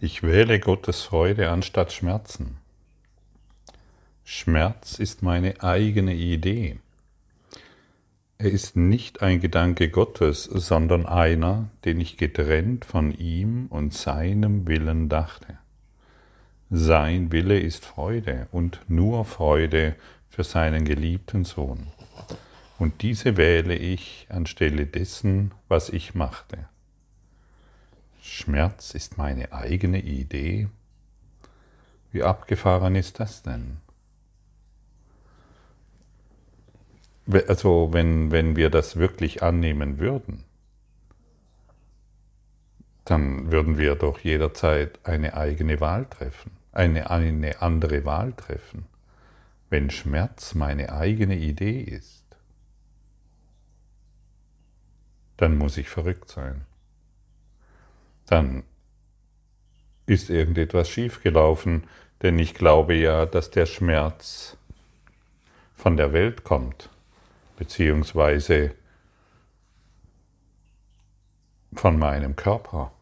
Ich wähle Gottes Freude anstatt Schmerzen. Schmerz ist meine eigene Idee. Er ist nicht ein Gedanke Gottes, sondern einer, den ich getrennt von ihm und seinem Willen dachte. Sein Wille ist Freude und nur Freude für seinen geliebten Sohn. Und diese wähle ich anstelle dessen, was ich machte. Schmerz ist meine eigene Idee. Wie abgefahren ist das denn? Also wenn, wenn wir das wirklich annehmen würden, dann würden wir doch jederzeit eine eigene Wahl treffen, eine, eine andere Wahl treffen. Wenn Schmerz meine eigene Idee ist, dann muss ich verrückt sein dann ist irgendetwas schiefgelaufen, denn ich glaube ja, dass der Schmerz von der Welt kommt, beziehungsweise von meinem Körper.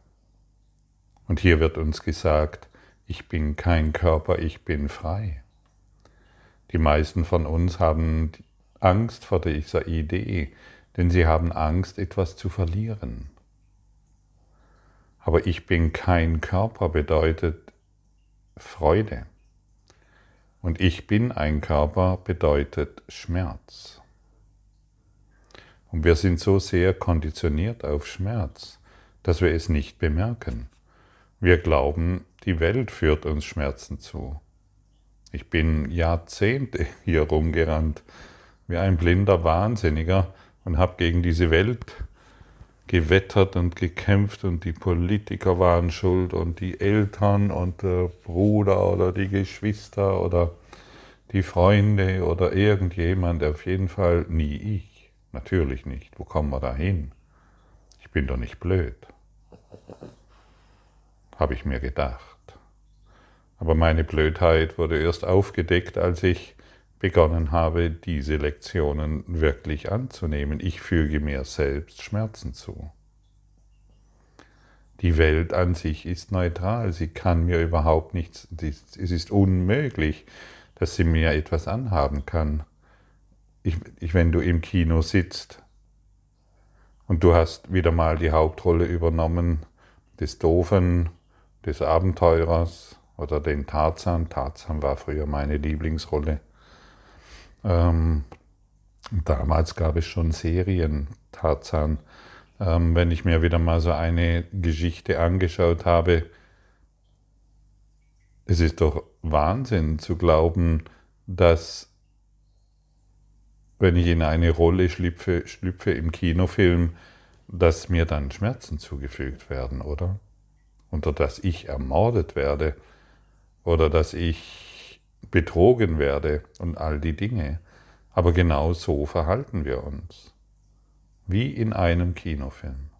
Und hier wird uns gesagt, ich bin kein Körper, ich bin frei. Die meisten von uns haben Angst vor dieser Idee, denn sie haben Angst, etwas zu verlieren. Aber ich bin kein Körper bedeutet Freude. Und ich bin ein Körper bedeutet Schmerz. Und wir sind so sehr konditioniert auf Schmerz, dass wir es nicht bemerken. Wir glauben, die Welt führt uns Schmerzen zu. Ich bin Jahrzehnte hier rumgerannt wie ein blinder Wahnsinniger und habe gegen diese Welt gewettert und gekämpft und die Politiker waren schuld und die Eltern und der Bruder oder die Geschwister oder die Freunde oder irgendjemand, auf jeden Fall nie ich. Natürlich nicht. Wo kommen wir da hin? Ich bin doch nicht blöd. Habe ich mir gedacht. Aber meine Blödheit wurde erst aufgedeckt, als ich begonnen habe, diese Lektionen wirklich anzunehmen. Ich füge mir selbst Schmerzen zu. Die Welt an sich ist neutral, sie kann mir überhaupt nichts, es ist unmöglich, dass sie mir etwas anhaben kann. Ich, ich, wenn du im Kino sitzt und du hast wieder mal die Hauptrolle übernommen des Doofen, des Abenteurers oder den Tarzan, Tarzan war früher meine Lieblingsrolle, ähm, damals gab es schon Serien, Tarzan. Ähm, wenn ich mir wieder mal so eine Geschichte angeschaut habe, es ist doch Wahnsinn zu glauben, dass wenn ich in eine Rolle schlüpfe, schlüpfe im Kinofilm, dass mir dann Schmerzen zugefügt werden, oder? Oder dass ich ermordet werde oder dass ich betrogen werde und all die Dinge. Aber genau so verhalten wir uns, wie in einem Kinofilm.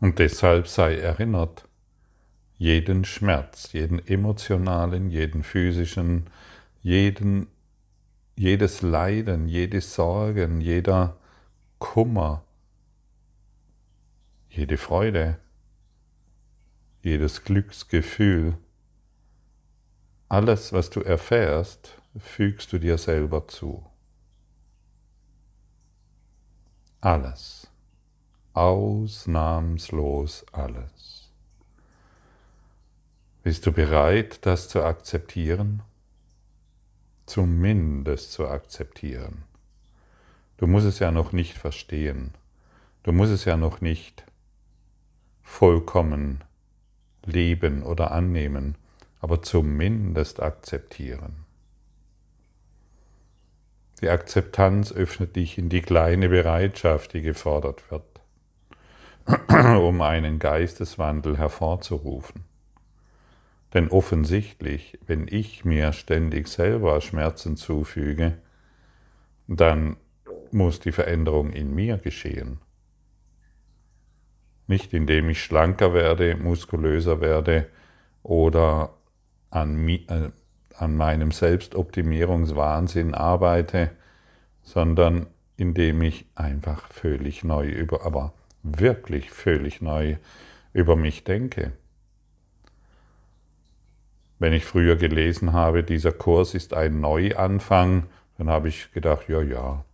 Und deshalb sei erinnert, jeden Schmerz, jeden emotionalen, jeden physischen, jeden, jedes Leiden, jede Sorgen, jeder Kummer, jede Freude, jedes Glücksgefühl, alles, was du erfährst, fügst du dir selber zu. Alles. Ausnahmslos alles. Bist du bereit, das zu akzeptieren? Zumindest zu akzeptieren. Du musst es ja noch nicht verstehen. Du musst es ja noch nicht vollkommen leben oder annehmen aber zumindest akzeptieren. Die Akzeptanz öffnet dich in die kleine Bereitschaft, die gefordert wird, um einen Geisteswandel hervorzurufen. Denn offensichtlich, wenn ich mir ständig selber Schmerzen zufüge, dann muss die Veränderung in mir geschehen. Nicht indem ich schlanker werde, muskulöser werde oder an, äh, an meinem Selbstoptimierungswahnsinn arbeite, sondern indem ich einfach völlig neu über, aber wirklich völlig neu über mich denke. Wenn ich früher gelesen habe, dieser Kurs ist ein Neuanfang, dann habe ich gedacht, ja, ja,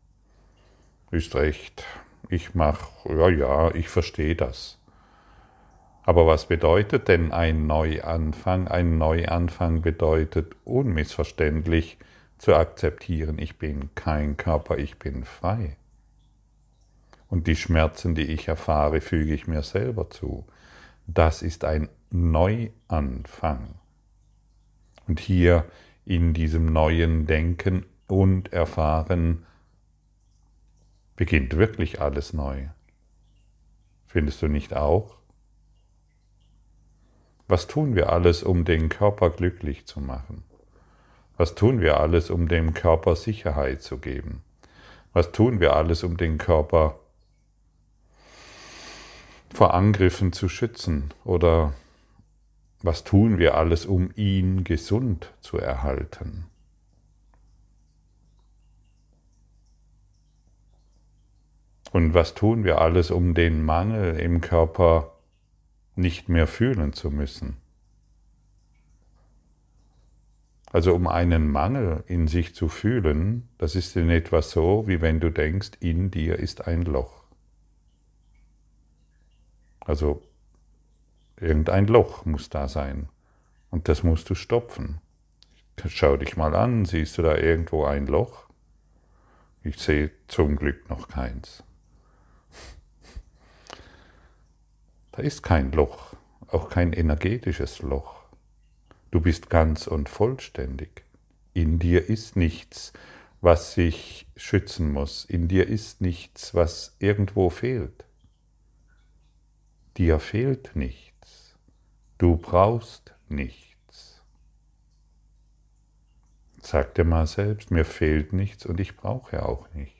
ist recht, ich mache, ja, ja, ich verstehe das. Aber was bedeutet denn ein Neuanfang? Ein Neuanfang bedeutet unmissverständlich zu akzeptieren, ich bin kein Körper, ich bin frei. Und die Schmerzen, die ich erfahre, füge ich mir selber zu. Das ist ein Neuanfang. Und hier in diesem neuen Denken und Erfahren beginnt wirklich alles neu. Findest du nicht auch? Was tun wir alles, um den Körper glücklich zu machen? Was tun wir alles, um dem Körper Sicherheit zu geben? Was tun wir alles, um den Körper vor Angriffen zu schützen? Oder was tun wir alles, um ihn gesund zu erhalten? Und was tun wir alles, um den Mangel im Körper nicht mehr fühlen zu müssen? Also um einen Mangel in sich zu fühlen, das ist in etwa so, wie wenn du denkst, in dir ist ein Loch. Also irgendein Loch muss da sein und das musst du stopfen. Schau dich mal an, siehst du da irgendwo ein Loch? Ich sehe zum Glück noch keins. Da ist kein Loch, auch kein energetisches Loch. Du bist ganz und vollständig. In dir ist nichts, was sich schützen muss. In dir ist nichts, was irgendwo fehlt. Dir fehlt nichts. Du brauchst nichts. Sag dir mal selbst, mir fehlt nichts und ich brauche auch nichts.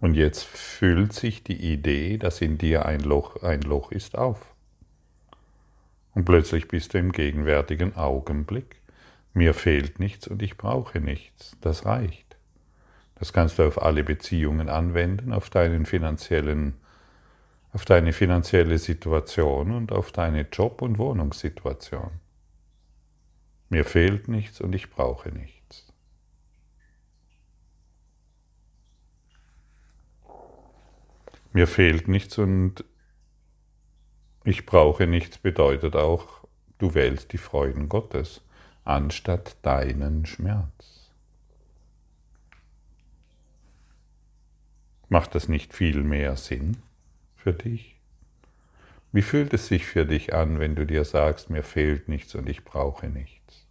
Und jetzt füllt sich die Idee, dass in dir ein Loch, ein Loch ist, auf. Und plötzlich bist du im gegenwärtigen Augenblick. Mir fehlt nichts und ich brauche nichts. Das reicht. Das kannst du auf alle Beziehungen anwenden, auf deinen finanziellen, auf deine finanzielle Situation und auf deine Job- und Wohnungssituation. Mir fehlt nichts und ich brauche nichts. Mir fehlt nichts und ich brauche nichts bedeutet auch, du wählst die Freuden Gottes anstatt deinen Schmerz. Macht das nicht viel mehr Sinn für dich? Wie fühlt es sich für dich an, wenn du dir sagst, mir fehlt nichts und ich brauche nichts?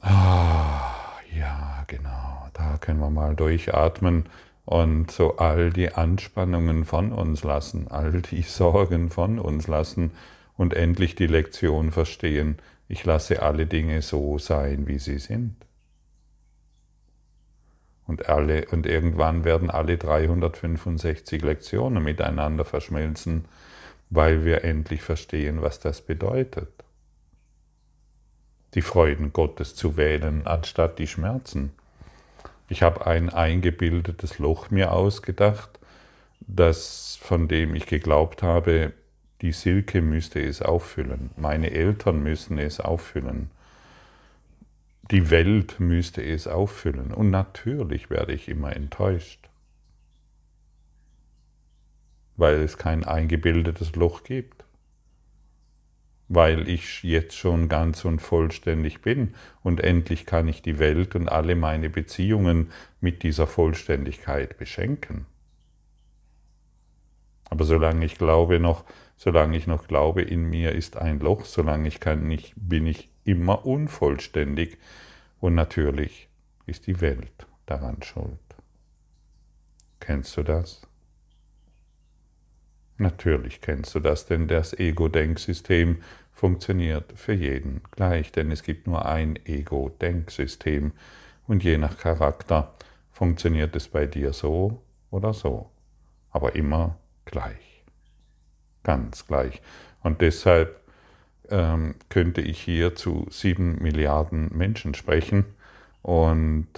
Ah, ja, genau. Können wir mal durchatmen und so all die Anspannungen von uns lassen, all die Sorgen von uns lassen und endlich die Lektion verstehen, ich lasse alle Dinge so sein, wie sie sind. Und, alle, und irgendwann werden alle 365 Lektionen miteinander verschmelzen, weil wir endlich verstehen, was das bedeutet. Die Freuden Gottes zu wählen, anstatt die Schmerzen. Ich habe ein eingebildetes Loch mir ausgedacht, das von dem ich geglaubt habe, die Silke müsste es auffüllen, meine Eltern müssen es auffüllen, die Welt müsste es auffüllen. Und natürlich werde ich immer enttäuscht, weil es kein eingebildetes Loch gibt weil ich jetzt schon ganz und vollständig bin und endlich kann ich die Welt und alle meine Beziehungen mit dieser Vollständigkeit beschenken. Aber solange ich glaube noch, solange ich noch glaube, in mir ist ein Loch, solange ich kann nicht, bin ich immer unvollständig und natürlich ist die Welt daran schuld. Kennst du das? Natürlich kennst du das, denn das Ego-Denksystem funktioniert für jeden gleich, denn es gibt nur ein Ego-Denksystem. Und je nach Charakter funktioniert es bei dir so oder so, aber immer gleich, ganz gleich. Und deshalb ähm, könnte ich hier zu sieben Milliarden Menschen sprechen und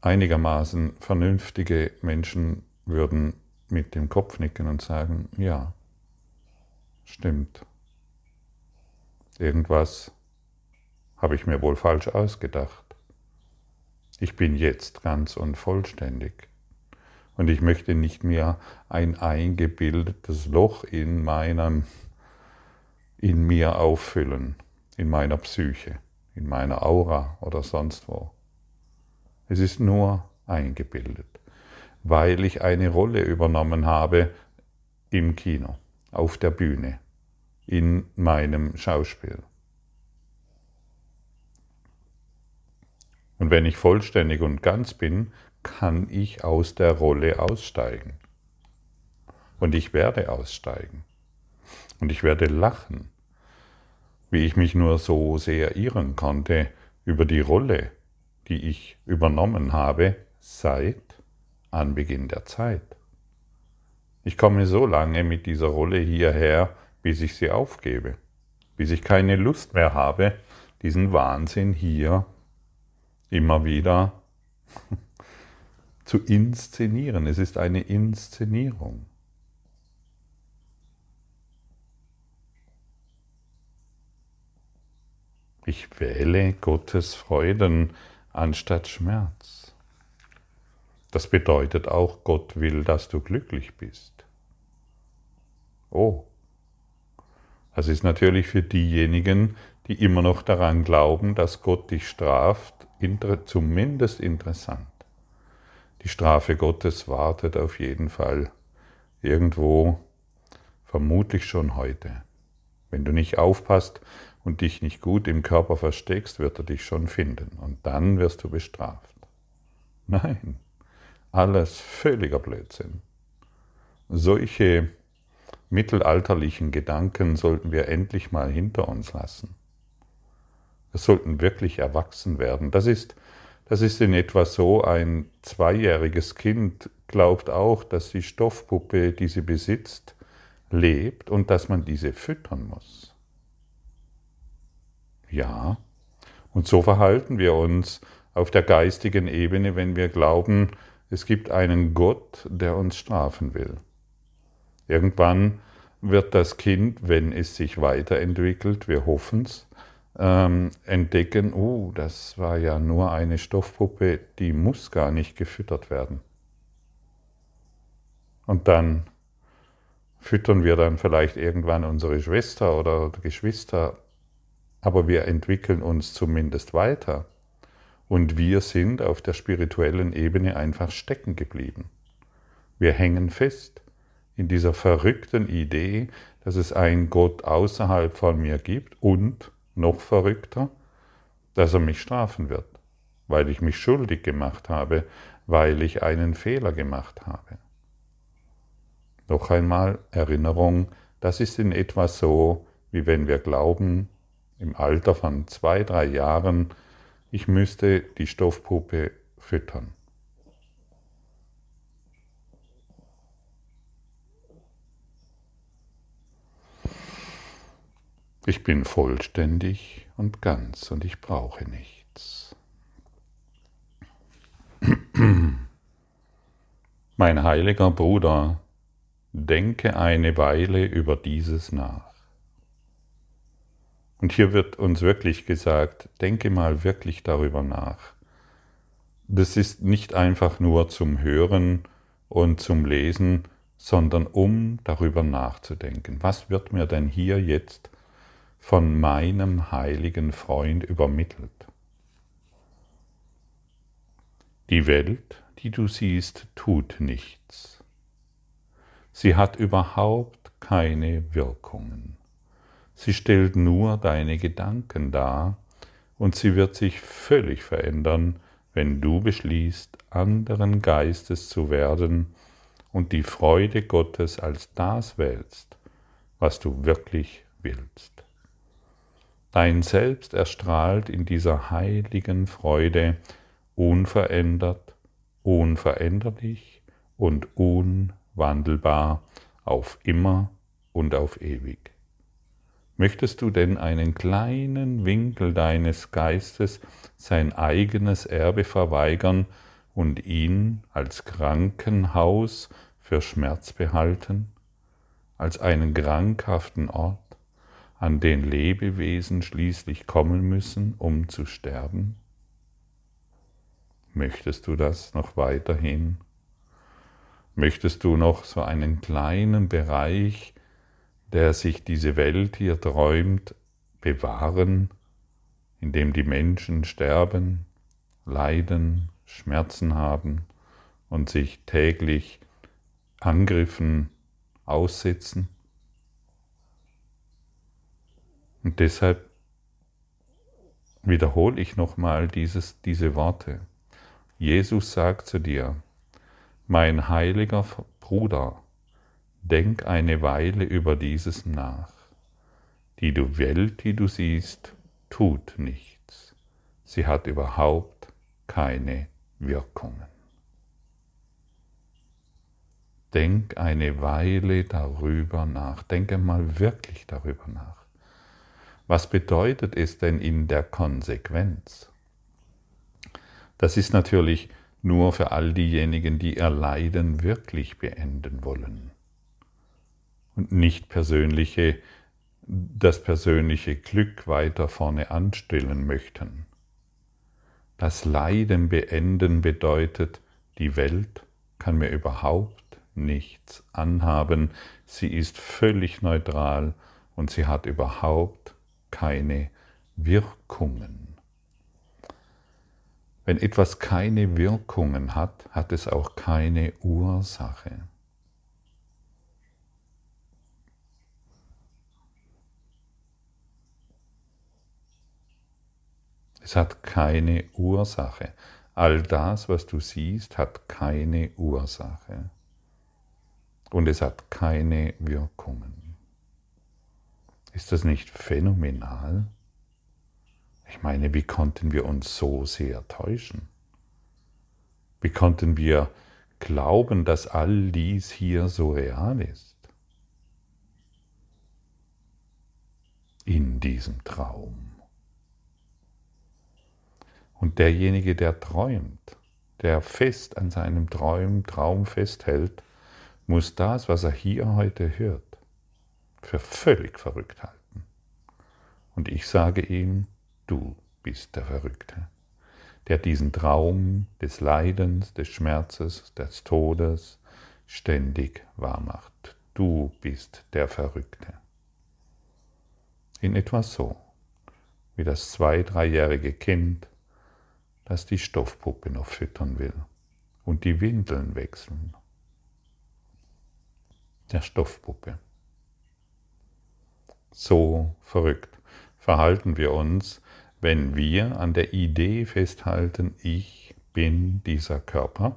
einigermaßen vernünftige Menschen würden mit dem Kopf nicken und sagen, ja, stimmt. Irgendwas habe ich mir wohl falsch ausgedacht. Ich bin jetzt ganz und vollständig. Und ich möchte nicht mehr ein eingebildetes Loch in meinem, in mir auffüllen, in meiner Psyche, in meiner Aura oder sonst wo. Es ist nur eingebildet, weil ich eine Rolle übernommen habe im Kino, auf der Bühne, in meinem Schauspiel. Und wenn ich vollständig und ganz bin, kann ich aus der Rolle aussteigen. Und ich werde aussteigen. Und ich werde lachen, wie ich mich nur so sehr irren konnte über die Rolle, die ich übernommen habe seit Anbeginn der Zeit. Ich komme so lange mit dieser Rolle hierher, bis ich sie aufgebe, bis ich keine Lust mehr habe, diesen Wahnsinn hier immer wieder zu inszenieren. Es ist eine Inszenierung. Ich wähle Gottes Freuden anstatt Schmerz. Das bedeutet auch, Gott will, dass du glücklich bist. Oh, das ist natürlich für diejenigen, die immer noch daran glauben, dass Gott dich straft, zumindest interessant. Die Strafe Gottes wartet auf jeden Fall irgendwo, vermutlich schon heute. Wenn du nicht aufpasst und dich nicht gut im Körper versteckst, wird er dich schon finden und dann wirst du bestraft. Nein, alles völliger Blödsinn. Solche mittelalterlichen Gedanken sollten wir endlich mal hinter uns lassen. Wir sollten wirklich erwachsen werden. Das ist das ist in etwa so, ein zweijähriges Kind glaubt auch, dass die Stoffpuppe, die sie besitzt, lebt und dass man diese füttern muss. Ja, und so verhalten wir uns auf der geistigen Ebene, wenn wir glauben, es gibt einen Gott, der uns strafen will. Irgendwann wird das Kind, wenn es sich weiterentwickelt, wir hoffen es, ähm, entdecken, oh, das war ja nur eine Stoffpuppe, die muss gar nicht gefüttert werden. Und dann füttern wir dann vielleicht irgendwann unsere Schwester oder Geschwister, aber wir entwickeln uns zumindest weiter. Und wir sind auf der spirituellen Ebene einfach stecken geblieben. Wir hängen fest in dieser verrückten Idee, dass es einen Gott außerhalb von mir gibt und noch verrückter, dass er mich strafen wird, weil ich mich schuldig gemacht habe, weil ich einen Fehler gemacht habe. Noch einmal Erinnerung, das ist in etwa so, wie wenn wir glauben, im Alter von zwei, drei Jahren, ich müsste die Stoffpuppe füttern. Ich bin vollständig und ganz und ich brauche nichts. Mein heiliger Bruder, denke eine Weile über dieses nach. Und hier wird uns wirklich gesagt, denke mal wirklich darüber nach. Das ist nicht einfach nur zum Hören und zum Lesen, sondern um darüber nachzudenken. Was wird mir denn hier jetzt von meinem heiligen Freund übermittelt. Die Welt, die du siehst, tut nichts. Sie hat überhaupt keine Wirkungen. Sie stellt nur deine Gedanken dar und sie wird sich völlig verändern, wenn du beschließt, anderen Geistes zu werden und die Freude Gottes als das wählst, was du wirklich willst. Dein Selbst erstrahlt in dieser heiligen Freude unverändert, unveränderlich und unwandelbar auf immer und auf ewig. Möchtest du denn einen kleinen Winkel deines Geistes sein eigenes Erbe verweigern und ihn als Krankenhaus für Schmerz behalten, als einen krankhaften Ort, an den Lebewesen schließlich kommen müssen, um zu sterben? Möchtest du das noch weiterhin? Möchtest du noch so einen kleinen Bereich, der sich diese Welt hier träumt, bewahren, in dem die Menschen sterben, leiden, Schmerzen haben und sich täglich Angriffen aussetzen? Und deshalb wiederhole ich nochmal diese Worte. Jesus sagt zu dir, mein heiliger Bruder, denk eine Weile über dieses nach. Die du Welt, die du siehst, tut nichts. Sie hat überhaupt keine Wirkungen. Denk eine Weile darüber nach. Denke mal wirklich darüber nach. Was bedeutet es denn in der Konsequenz? Das ist natürlich nur für all diejenigen, die ihr Leiden wirklich beenden wollen und nicht persönliche, das persönliche Glück weiter vorne anstellen möchten. Das Leiden beenden bedeutet, die Welt kann mir überhaupt nichts anhaben, sie ist völlig neutral und sie hat überhaupt keine Wirkungen. Wenn etwas keine Wirkungen hat, hat es auch keine Ursache. Es hat keine Ursache. All das, was du siehst, hat keine Ursache. Und es hat keine Wirkungen. Ist das nicht phänomenal? Ich meine, wie konnten wir uns so sehr täuschen? Wie konnten wir glauben, dass all dies hier so real ist? In diesem Traum. Und derjenige, der träumt, der fest an seinem Traum, Traum festhält, muss das, was er hier heute hört, für völlig verrückt halten. Und ich sage ihm, Du bist der Verrückte, der diesen Traum des Leidens, des Schmerzes, des Todes ständig wahrmacht. Du bist der Verrückte. In etwas so, wie das zwei-, dreijährige Kind, das die Stoffpuppe noch füttern will und die Windeln wechseln. Der Stoffpuppe. So verrückt verhalten wir uns, wenn wir an der Idee festhalten, ich bin dieser Körper,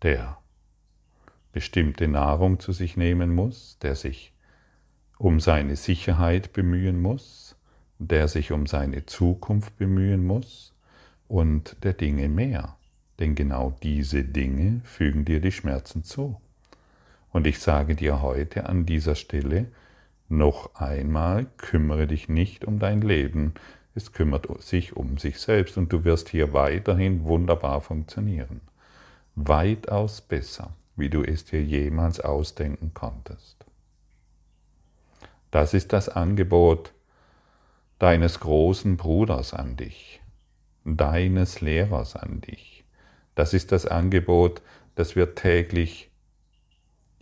der bestimmte Nahrung zu sich nehmen muss, der sich um seine Sicherheit bemühen muss, der sich um seine Zukunft bemühen muss und der Dinge mehr. Denn genau diese Dinge fügen dir die Schmerzen zu. Und ich sage dir heute an dieser Stelle, noch einmal, kümmere dich nicht um dein Leben, es kümmert sich um sich selbst und du wirst hier weiterhin wunderbar funktionieren. Weitaus besser, wie du es dir jemals ausdenken konntest. Das ist das Angebot deines großen Bruders an dich, deines Lehrers an dich. Das ist das Angebot, das wir täglich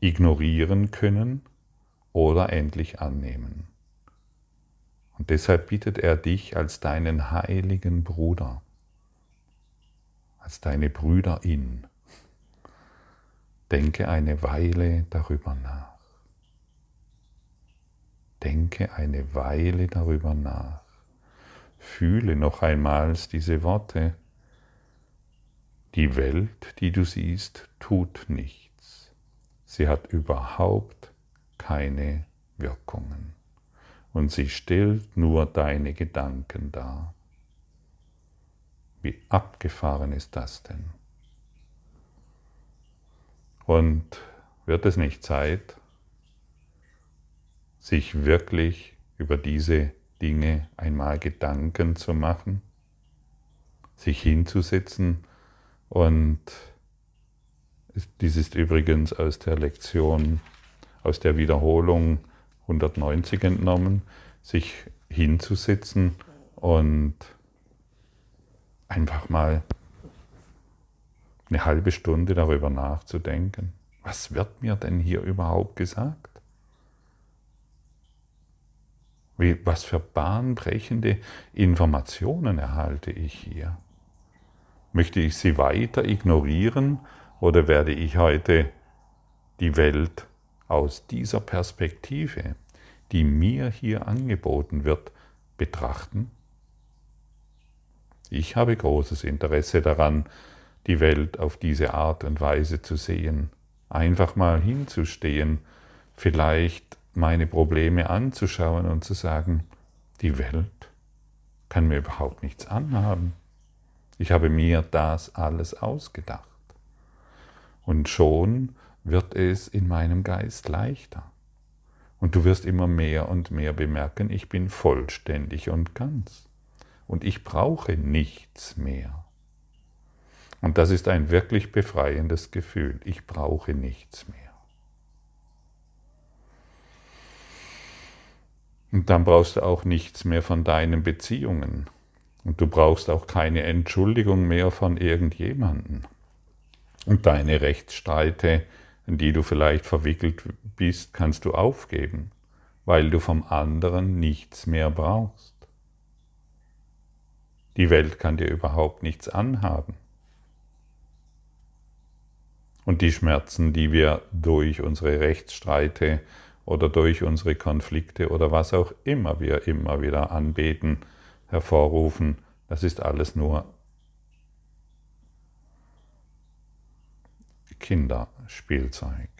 ignorieren können oder endlich annehmen. Und deshalb bittet er dich als deinen heiligen Bruder, als deine Brüderin. Denke eine Weile darüber nach. Denke eine Weile darüber nach. Fühle noch einmal diese Worte. Die Welt, die du siehst, tut nichts. Sie hat überhaupt keine Wirkungen und sie stellt nur deine Gedanken dar. Wie abgefahren ist das denn? Und wird es nicht Zeit, sich wirklich über diese Dinge einmal Gedanken zu machen, sich hinzusetzen und dies ist übrigens aus der Lektion, aus der Wiederholung 190 entnommen, sich hinzusetzen und einfach mal eine halbe Stunde darüber nachzudenken. Was wird mir denn hier überhaupt gesagt? Wie, was für bahnbrechende Informationen erhalte ich hier? Möchte ich sie weiter ignorieren oder werde ich heute die Welt aus dieser Perspektive, die mir hier angeboten wird, betrachten? Ich habe großes Interesse daran, die Welt auf diese Art und Weise zu sehen, einfach mal hinzustehen, vielleicht meine Probleme anzuschauen und zu sagen, die Welt kann mir überhaupt nichts anhaben. Ich habe mir das alles ausgedacht. Und schon wird es in meinem Geist leichter. Und du wirst immer mehr und mehr bemerken, ich bin vollständig und ganz. Und ich brauche nichts mehr. Und das ist ein wirklich befreiendes Gefühl. Ich brauche nichts mehr. Und dann brauchst du auch nichts mehr von deinen Beziehungen. Und du brauchst auch keine Entschuldigung mehr von irgendjemanden. Und deine Rechtsstreite, in die du vielleicht verwickelt bist, kannst du aufgeben, weil du vom anderen nichts mehr brauchst. Die Welt kann dir überhaupt nichts anhaben. Und die Schmerzen, die wir durch unsere Rechtsstreite oder durch unsere Konflikte oder was auch immer wir immer wieder anbeten, hervorrufen, das ist alles nur Kinderspielzeug.